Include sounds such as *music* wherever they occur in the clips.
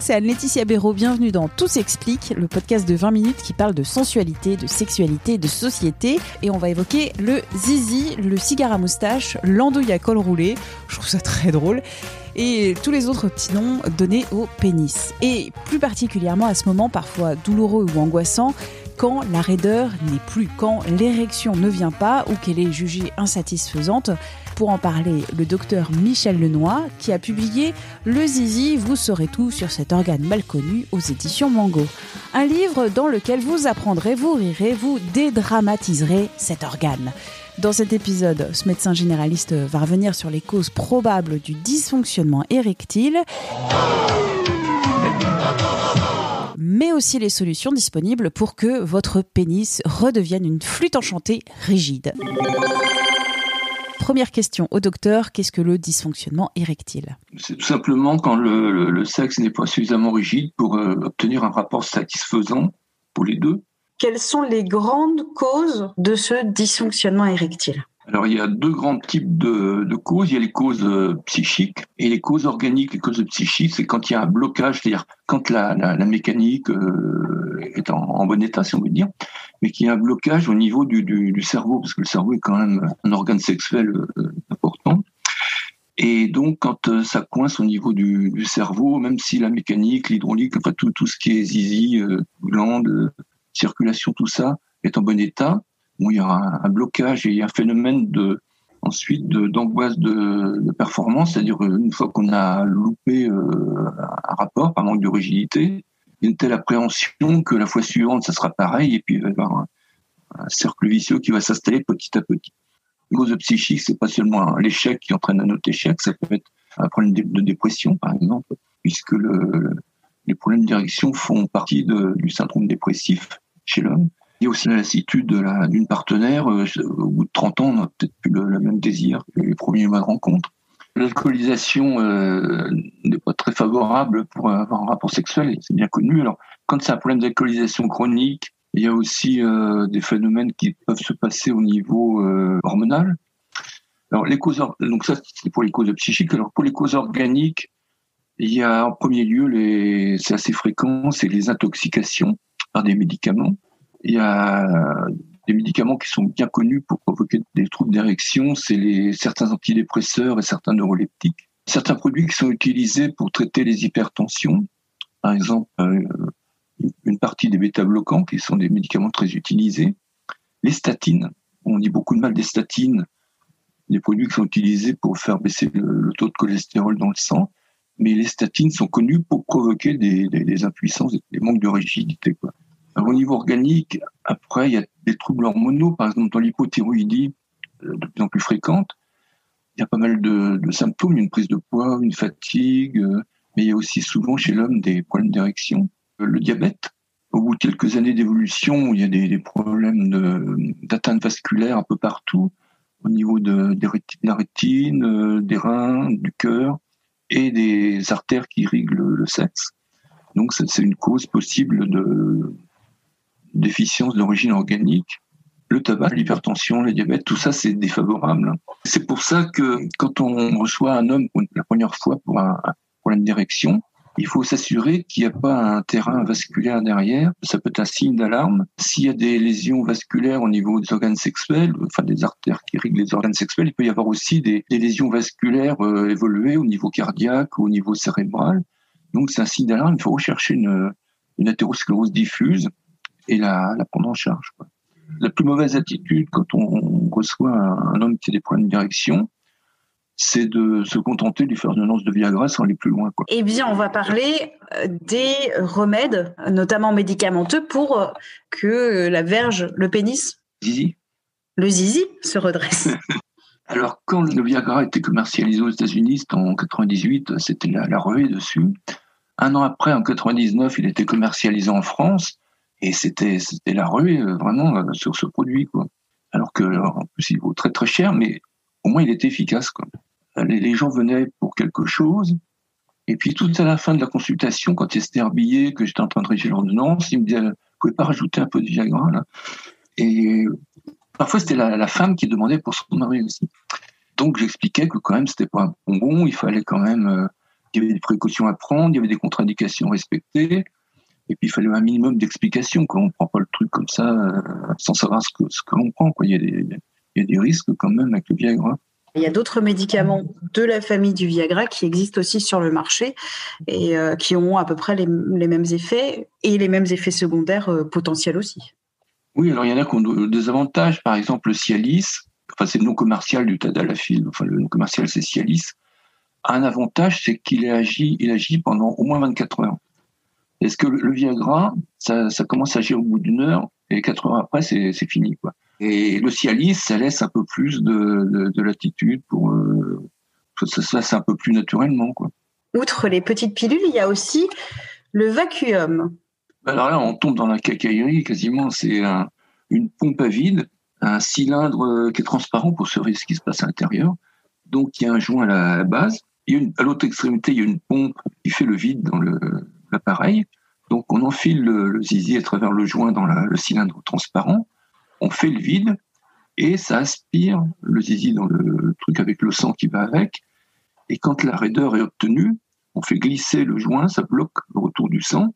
c'est Anne-Laetitia Béraud. Bienvenue dans Tout s'explique, le podcast de 20 minutes qui parle de sensualité, de sexualité, de société. Et on va évoquer le zizi, le cigare à moustache, l'andouille à col roulé. Je trouve ça très drôle. Et tous les autres petits noms donnés au pénis. Et plus particulièrement à ce moment parfois douloureux ou angoissant, quand la raideur n'est plus, quand l'érection ne vient pas ou qu'elle est jugée insatisfaisante. Pour en parler, le docteur Michel Lenoy, qui a publié Le Zizi, vous saurez tout sur cet organe mal connu aux éditions Mango. Un livre dans lequel vous apprendrez, vous rirez, vous dédramatiserez cet organe. Dans cet épisode, ce médecin généraliste va revenir sur les causes probables du dysfonctionnement érectile mais aussi les solutions disponibles pour que votre pénis redevienne une flûte enchantée rigide. Première question au docteur, qu'est-ce que le dysfonctionnement érectile? C'est tout simplement quand le, le, sexe n'est pas suffisamment rigide pour euh, obtenir un rapport satisfaisant pour les deux. Quelles sont les grandes causes de ce dysfonctionnement érectile? Alors, il y a deux grands types de, de, causes. Il y a les causes euh, psychiques et les causes organiques. Les causes psychiques, c'est quand il y a un blocage, c'est-à-dire quand la, la, la mécanique euh, est en, bon état, si on veut dire, mais qu'il y a un blocage au niveau du, du, du, cerveau, parce que le cerveau est quand même un organe sexuel euh, important. Et donc, quand euh, ça coince au niveau du, du, cerveau, même si la mécanique, l'hydraulique, enfin tout, tout ce qui est zizi, euh, glande, circulation, tout ça est en bon état, où il y aura un blocage et un phénomène de ensuite d'angoisse de, de, performance, c'est-à-dire une fois qu'on a loupé euh, un rapport par manque de rigidité, il y a une telle appréhension que la fois suivante, ça sera pareil, et puis il va y avoir un, cercle vicieux qui va s'installer petit à petit. Une cause psychique, c'est pas seulement l'échec qui entraîne un autre échec, ça peut être un problème de dépression, par exemple, puisque le, les problèmes d'érection font partie de, du syndrome dépressif chez l'homme. Il y a aussi la lassitude d'une partenaire. Euh, au bout de 30 ans, on n'a peut-être plus le, même désir que les premiers mois de rencontre. L'alcoolisation euh, n'est pas très favorable pour avoir un rapport sexuel, c'est bien connu. Alors, quand c'est un problème d'alcoolisation chronique, il y a aussi euh, des phénomènes qui peuvent se passer au niveau hormonal. Alors, les causes, donc ça, c'est pour les causes psychiques. Alors, pour les causes organiques, il y a en premier lieu, les, c'est assez fréquent, c'est les intoxications par des médicaments. Il y a des médicaments qui sont bien connus pour provoquer des troubles d'érection, c'est les certains antidépresseurs et certains neuroleptiques. Certains produits qui sont utilisés pour traiter les hypertensions, par exemple euh, une partie des bêta-bloquants qui sont des médicaments très utilisés. Les statines, on dit beaucoup de mal des statines, des produits qui sont utilisés pour faire baisser le, le taux de cholestérol dans le sang, mais les statines sont connues pour provoquer des, des, des impuissances, des manques de rigidité. Quoi. Alors, au niveau organique, après, il y a des troubles hormonaux, par exemple dans l'hypothyroïdie, euh, de plus en plus fréquente. Il y a pas mal de, de symptômes, une prise de poids, une fatigue, euh, mais il y a aussi souvent chez l'homme des problèmes d'érection. Euh, le diabète, au bout de quelques années d'évolution, il y a des, des problèmes d'atteinte vasculaire un peu partout, au niveau de, de la rétine, des reins, du cœur et des artères qui irriguent le, le sexe. Donc c'est une cause possible de, déficience d'origine organique, le tabac, l'hypertension, le diabète, tout ça c'est défavorable. C'est pour ça que quand on reçoit un homme pour la première fois pour un, problème d'érection, il faut s'assurer qu'il n'y a pas un terrain vasculaire derrière. Ça peut être un signe d'alarme. S'il y a des lésions vasculaires au niveau des organes sexuels, enfin des artères qui irriguent les organes sexuels, il peut y avoir aussi des, lésions vasculaires euh, évoluées au niveau cardiaque au niveau cérébral. Donc c'est un signe d'alarme. Il faut rechercher une, une diffuse et la, la prendre en charge. Quoi. La plus mauvaise attitude quand on reçoit un, un homme qui a des problèmes d'érection, c'est de se contenter du faire une annonce de Viagra sans aller plus loin. Quoi. Eh bien, on va parler des remèdes, notamment médicamenteux, pour que la verge, le pénis, zizi. le zizi, se redresse. *laughs* Alors, quand le Viagra a été commercialisé aux États-Unis, en 98, c'était la, la ruée dessus. Un an après, en 99, il était commercialisé en France. Et c'était la ruée vraiment sur ce produit quoi. alors que en plus il vaut très très cher, mais au moins il était efficace. Quoi. Les, gens venaient pour quelque chose, et puis tout à la fin de la consultation, quand s'était habillé, que j'étais en train de rédiger l'ordonnance, il me disait, vous pouvez pas rajouter un peu de Viagra là? Et parfois c'était la, femme qui demandait pour son mari aussi. Donc j'expliquais que quand même c'était pas un bonbon, il fallait quand même, euh, il y avait des précautions à prendre, il y avait des contre-indications respectées. Et puis il fallait un minimum d'explications, qu'on ne prend pas le truc comme ça euh, sans savoir ce que, ce que l'on prend. Quoi. Il, y a des, il y a des risques quand même avec le Viagra. Il y a d'autres médicaments de la famille du Viagra qui existent aussi sur le marché et euh, qui ont à peu près les, les, mêmes effets et les mêmes effets secondaires euh, potentiels aussi. Oui, alors il y en a qui ont des avantages. Par exemple, le Cialis, enfin c'est le nom commercial du Tadalafil, enfin le nom commercial c'est Cialis, un avantage, c'est qu'il agit, il agit pendant au moins 24 heures. Est-ce que le, Viagra, ça, ça, commence à agir au bout d'une heure et quatre heures après, c'est fini. Quoi. Et le Cialis, ça laisse un peu plus de, de, de latitude pour euh, ça se fasse un peu plus naturellement. Quoi. Outre les petites pilules, il y a aussi le vacuum. Alors là, on tombe dans la cacaillerie quasiment. C'est un, une pompe à vide, un cylindre euh, qui est transparent pour surveiller ce qui se passe à l'intérieur. Donc il y a un joint à la base. Il y a une, à l'autre extrémité, il y a une pompe qui fait le vide dans le, l'appareil. Donc on enfile le, zizi à travers le joint dans le cylindre transparent, on fait le vide et ça aspire le zizi dans le, truc avec le sang qui va avec. Et quand la raideur est obtenue, on fait glisser le joint, ça bloque le retour du sang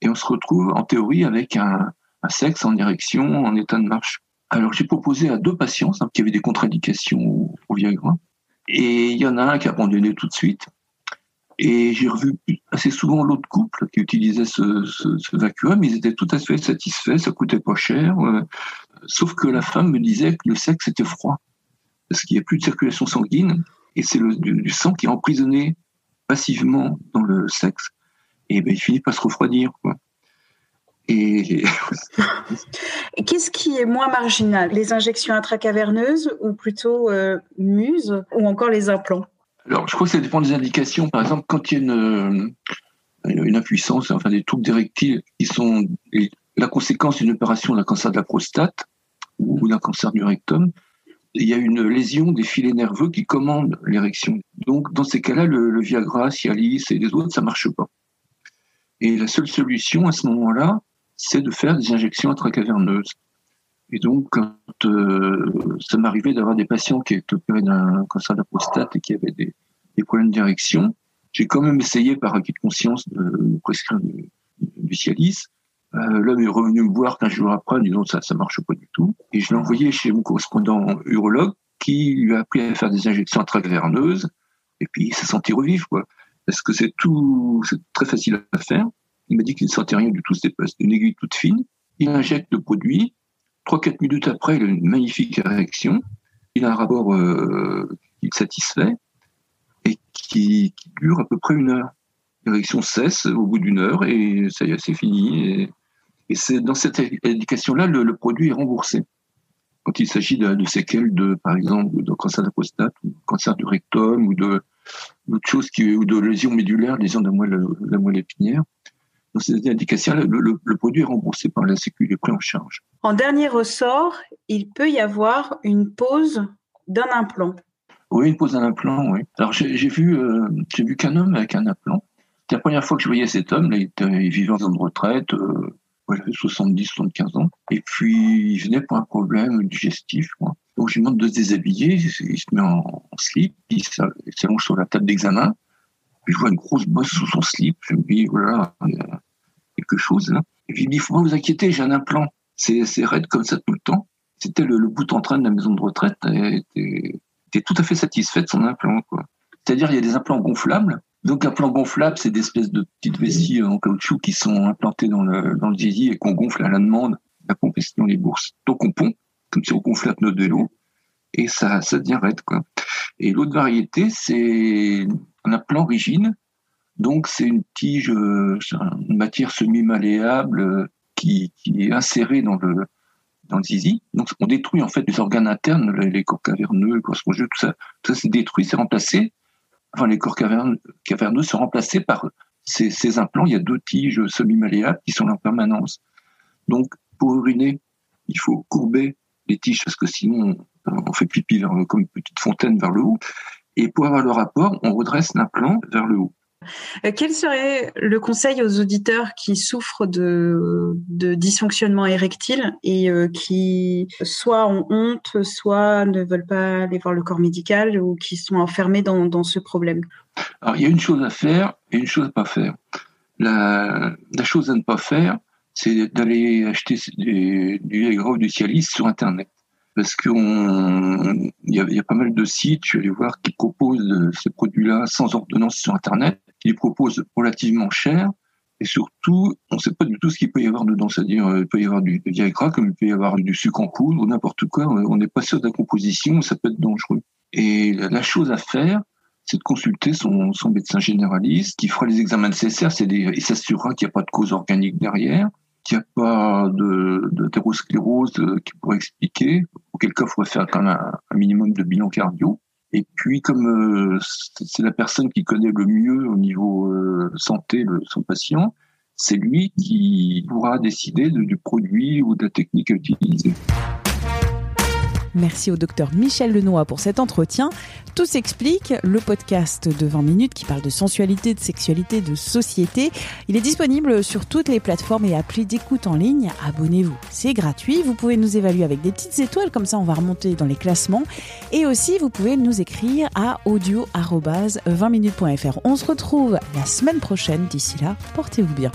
et on se retrouve en théorie avec un, sexe en érection, en état de marche. Alors j'ai proposé à deux patients qui avaient des contre-indications au, au Viagra et il y en a un qui a abandonné tout de suite et j'ai revu assez souvent l'autre couple qui utilisait ce, ce, vacuum. Ils étaient tout à fait satisfaits, ça coûtait pas cher. Euh, sauf que la femme me disait que le sexe était froid. Parce qu'il n'y a plus de circulation sanguine. Et c'est du, sang qui est emprisonné passivement dans le sexe. Et ben, il finit par se refroidir. Quoi. Et... *laughs* Qu'est-ce qui est moins marginal? Les injections intracaverneuses ou plutôt euh, muses ou encore les implants? Je crois que ça dépend des indications. Par exemple, quand il y a une, impuissance, enfin des troubles directiles qui sont la conséquence d'une opération d'un cancer de la prostate ou d'un cancer du rectum, il y a une lésion des filets nerveux qui commandent l'érection. Donc, dans ces cas-là, le, Viagra, Cialis et les autres, ça marche pas. Et la seule solution à ce moment-là, c'est de faire des injections intracaverneuses. Et donc, quand euh, ça m'arrivait d'avoir des patients qui étaient opérés d'un cancer de prostate et qui avaient des, des problèmes d'érection, j'ai quand même essayé par acquis de conscience de prescrire du, du Cialis. Euh, L'homme est revenu me voir 15 jours après en disant ça ça marche pas du tout. Et je l'ai envoyé chez mon correspondant urologue qui lui a appris à faire des injections intraverneuses et puis il s'est senti revivre quoi. Parce que c'est tout, c'est très facile à faire. Il m'a dit qu'il ne sentait rien du tout, c'était une aiguille toute fine. Il injecte le produit, 3-4 minutes après, il a une magnifique érection. Il a un rapport euh, qui le satisfait et qui, dure à peu près une heure. L'érection cesse au bout d'une heure et ça y est, c'est fini. Et, c'est dans cette indication-là, le, produit est remboursé. Quand il s'agit de, séquelles de, par exemple, de cancer de la prostate, ou cancer du rectum, ou de choses qui, ou de lésions médulaires, lésions de moelle, la moelle épinière, dans ces indications, le, le, produit est remboursé par la Sécu, il est pris en charge. En dernier ressort, il peut y avoir une pose d'un implant. Oui, une pose d'un implant, oui. Alors j'ai vu, euh, j'ai vu qu'un homme avec un implant. C'était la première fois que je voyais cet homme. Là, il, était, il vivait en zone de retraite. Euh, il avait 70, 75 ans. Et puis, il venait pour un problème digestif. Quoi. Donc, je lui demande de se déshabiller. Il se met en, slip. Il s'allonge sur la table d'examen. Je vois une grosse bosse sous son slip. Je me dis, voilà, il y a quelque chose là. Et puis, il me dit, faut pas vous inquiéter, j'ai un implant c'est raide comme ça tout le temps. C'était le, bout en train de la maison de retraite. Elle était, tout à fait satisfait de son implant. C'est-à-dire, il y a des implants gonflables. Donc, un plan gonflable, c'est des espèces de petites vessies en caoutchouc qui sont implantées dans le, dans le zizi et qu'on gonfle à la demande. La dans les bourses. Donc, on pompe, comme si on gonflait de vélo, et ça, ça devient raide. Quoi. Et l'autre variété, c'est un implant rigide. Donc, c'est une tige, une matière semi-malléable qui, est inséré dans le dans zizi. Donc on détruit en fait les organes internes, les, corps caverneux, les corps spongieux, tout ça, tout ça c'est détruit, c'est remplacé. Enfin, les corps caverneux, caverneux sont remplacés par ces, ces implants. Il y a deux tiges semi-malléables qui sont là en permanence. Donc pour uriner, il faut courber les tiges parce que sinon on fait pipi vers, comme une petite fontaine vers le haut. Et pour avoir le rapport, on redresse l'implant vers le haut. Euh, quel serait le conseil aux auditeurs qui souffrent de, de dysfonctionnement érectile et euh, qui soit ont honte, soit ne veulent pas aller voir le corps médical ou qui sont enfermés dans, dans ce problème? Alors, il y a une chose à faire et une chose à pas faire. La, la chose à ne pas faire, c'est d'aller acheter du, du Viagra ou du Cialis sur Internet parce qu'il y, a, y a pas mal de sites, je vais aller voir, qui proposent ces produits-là sans ordonnance sur Internet, qui les proposent relativement cher, et surtout, on ne sait pas du tout ce qu'il peut y avoir dedans, c'est-à-dire euh, il peut y avoir du Viagra, comme il peut y avoir du sucre en poudre ou n'importe quoi, on n'est pas sûr de la composition, ça peut être dangereux. Et la chose à faire, c'est de consulter son, son, médecin généraliste qui fera les examens nécessaires et s'assurera qu'il n'y a pas de cause organique derrière qu'il n'y a pas de d'athérosclérose euh, qui pourrait expliquer, auquel cas il faudrait faire quand même un, minimum de bilan cardio. Et puis, comme euh, c'est la personne qui connaît le mieux au niveau euh, santé de son patient, c'est lui qui pourra décider du produit ou de la technique à utiliser. Merci au docteur Michel Lenoy pour cet entretien. Tout s'explique, le podcast de 20 minutes qui parle de sensualité, de sexualité, de société. Il est disponible sur toutes les plateformes et applis d'écoute en ligne. Abonnez-vous, c'est gratuit. Vous pouvez nous évaluer avec des petites étoiles, comme ça on va remonter dans les classements. Et aussi, vous pouvez nous écrire à audio-20minutes.fr. On se retrouve la semaine prochaine. D'ici là, portez-vous bien.